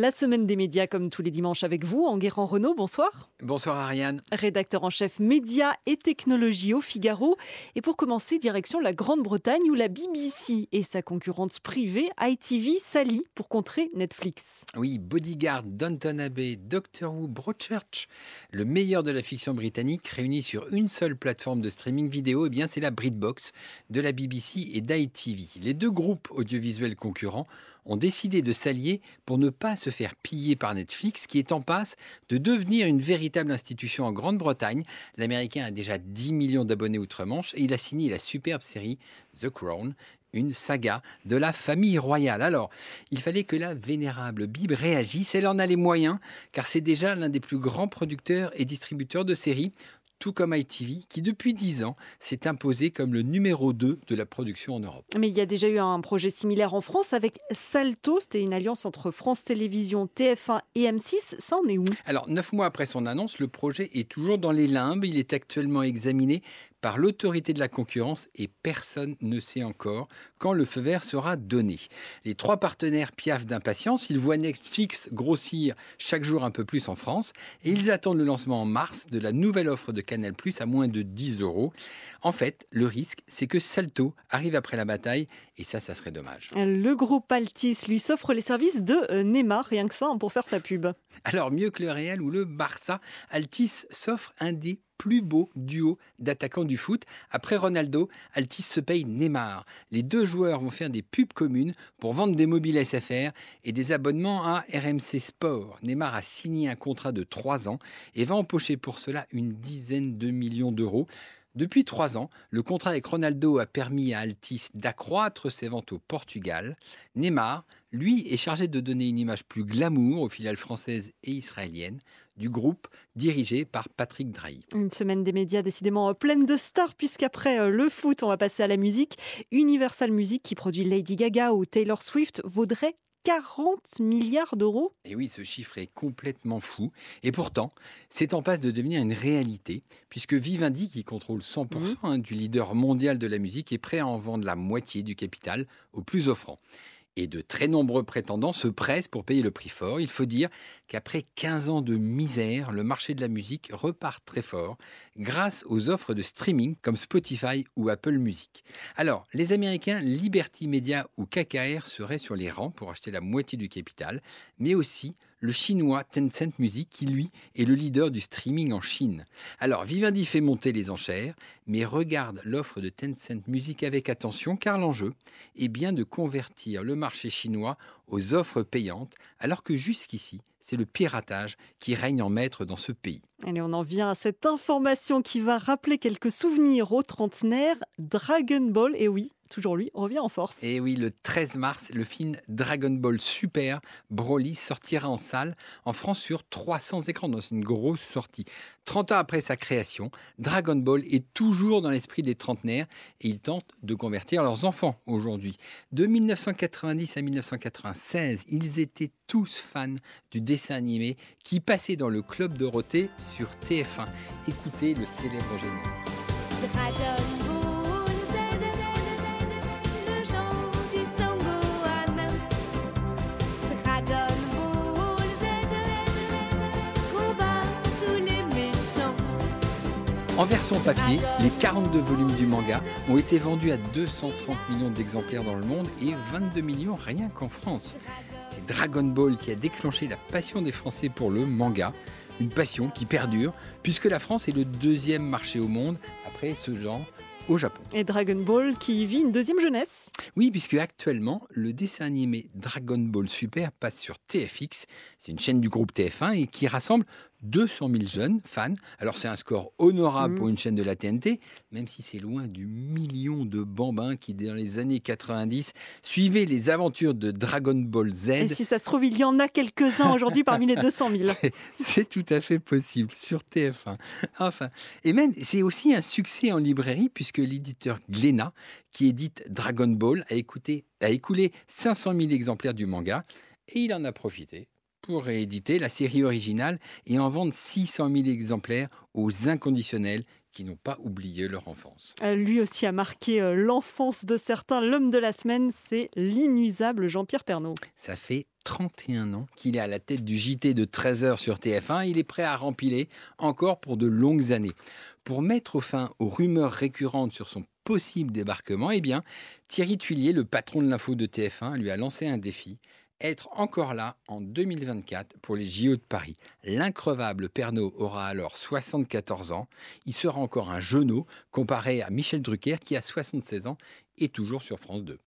La semaine des médias, comme tous les dimanches avec vous, Enguerrand Renault, bonsoir. Bonsoir Ariane. Rédacteur en chef médias et technologie au Figaro. Et pour commencer, direction la Grande-Bretagne où la BBC et sa concurrente privée ITV s'allient pour contrer Netflix. Oui, Bodyguard, Downton Abbey, Doctor Who, Broadchurch, le meilleur de la fiction britannique réuni sur une seule plateforme de streaming vidéo, eh bien c'est la BritBox de la BBC et d'ITV. Les deux groupes audiovisuels concurrents ont décidé de s'allier pour ne pas se faire piller par Netflix, qui est en passe de devenir une véritable institution en Grande-Bretagne. L'Américain a déjà 10 millions d'abonnés outre-Manche et il a signé la superbe série The Crown, une saga de la famille royale. Alors, il fallait que la vénérable Bible réagisse, elle en a les moyens, car c'est déjà l'un des plus grands producteurs et distributeurs de séries tout comme ITV, qui depuis 10 ans s'est imposé comme le numéro 2 de la production en Europe. Mais il y a déjà eu un projet similaire en France avec Salto, c'était une alliance entre France Télévisions, TF1 et M6, ça en est où? Alors, neuf mois après son annonce, le projet est toujours dans les limbes, il est actuellement examiné par l'autorité de la concurrence et personne ne sait encore quand le feu vert sera donné. Les trois partenaires piaffent d'impatience, ils voient Netflix grossir chaque jour un peu plus en France et ils attendent le lancement en mars de la nouvelle offre de Canal Plus à moins de 10 euros. En fait, le risque, c'est que Salto arrive après la bataille et ça, ça serait dommage. Le groupe Altis lui s'offre les services de euh, Neymar, rien que ça, hein, pour faire sa pub. Alors, mieux que le Real ou le Barça, Altis s'offre un des plus beau duo d'attaquants du foot. Après Ronaldo, Altis se paye Neymar. Les deux joueurs vont faire des pubs communes pour vendre des mobiles SFR et des abonnements à RMC Sport. Neymar a signé un contrat de 3 ans et va empocher pour cela une dizaine de millions d'euros. Depuis trois ans, le contrat avec Ronaldo a permis à Altis d'accroître ses ventes au Portugal. Neymar, lui, est chargé de donner une image plus glamour aux filiales françaises et israéliennes du groupe dirigé par Patrick Drahi. Une semaine des médias décidément pleine de stars, puisqu'après euh, le foot, on va passer à la musique. Universal Music, qui produit Lady Gaga ou Taylor Swift, vaudrait 40 milliards d'euros. Et oui, ce chiffre est complètement fou. Et pourtant, c'est en passe de devenir une réalité, puisque Vivendi, qui contrôle 100% hein, du leader mondial de la musique, est prêt à en vendre la moitié du capital au plus offrant et de très nombreux prétendants se pressent pour payer le prix fort. Il faut dire qu'après 15 ans de misère, le marché de la musique repart très fort grâce aux offres de streaming comme Spotify ou Apple Music. Alors, les Américains Liberty Media ou KKR seraient sur les rangs pour acheter la moitié du capital, mais aussi le chinois Tencent Music qui lui est le leader du streaming en Chine. Alors Vivendi fait monter les enchères, mais regarde l'offre de Tencent Music avec attention car l'enjeu est bien de convertir le marché chinois aux offres payantes alors que jusqu'ici c'est le piratage qui règne en maître dans ce pays. Allez, on en vient à cette information qui va rappeler quelques souvenirs aux trentenaires. Dragon Ball, et oui, toujours lui, revient en force. Et oui, le 13 mars, le film Dragon Ball Super Broly sortira en salle en France sur 300 écrans. C'est une grosse sortie. 30 ans après sa création, Dragon Ball est toujours dans l'esprit des trentenaires et ils tentent de convertir leurs enfants aujourd'hui. De 1990 à 1996, ils étaient tous fans du dessin animé qui passait dans le club Dorothée sur TF1. Écoutez le célèbre générique. En version papier, les 42 volumes du manga ont été vendus à 230 millions d'exemplaires dans le monde et 22 millions rien qu'en France. C'est Dragon Ball qui a déclenché la passion des Français pour le manga, une passion qui perdure puisque la France est le deuxième marché au monde après ce genre au Japon. Et Dragon Ball qui vit une deuxième jeunesse Oui, puisque actuellement, le dessin animé Dragon Ball Super passe sur TFX. C'est une chaîne du groupe TF1 et qui rassemble 200 000 jeunes fans. Alors c'est un score honorable pour mm. une chaîne de la TNT, même si c'est loin du million de bambins qui, dans les années 90, suivaient les aventures de Dragon Ball Z. Et si ça se trouve, il y en a quelques-uns aujourd'hui parmi les 200 000. C'est tout à fait possible sur TF1. Enfin, et même c'est aussi un succès en librairie puisque l'éditeur Glénat, qui édite Dragon Ball, a, écouté, a écoulé 500 000 exemplaires du manga et il en a profité pour rééditer la série originale et en vendre 600 000 exemplaires aux inconditionnels qui n'ont pas oublié leur enfance. Euh, lui aussi a marqué euh, l'enfance de certains. L'homme de la semaine, c'est l'inusable Jean-Pierre Pernaud. Ça fait 31 ans qu'il est à la tête du JT de 13h sur TF1. Il est prêt à rempiler encore pour de longues années. Pour mettre fin aux rumeurs récurrentes sur son possible débarquement, eh bien, Thierry Tuilier, le patron de l'info de TF1, lui a lancé un défi être encore là en 2024 pour les JO de Paris. L'increvable Pernod aura alors 74 ans. Il sera encore un genou comparé à Michel Drucker qui a 76 ans et toujours sur France 2.